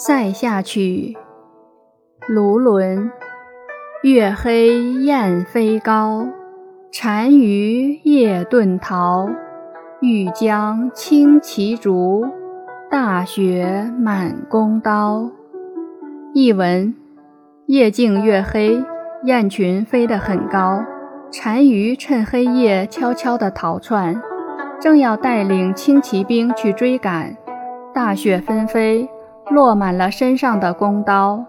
塞下曲，卢纶。月黑雁飞高，单于夜遁逃。欲将轻骑逐，大雪满弓刀。译文：夜静月黑，雁群飞得很高，单于趁黑夜悄悄地逃窜，正要带领轻骑兵去追赶。大雪纷飞。落满了身上的弓刀。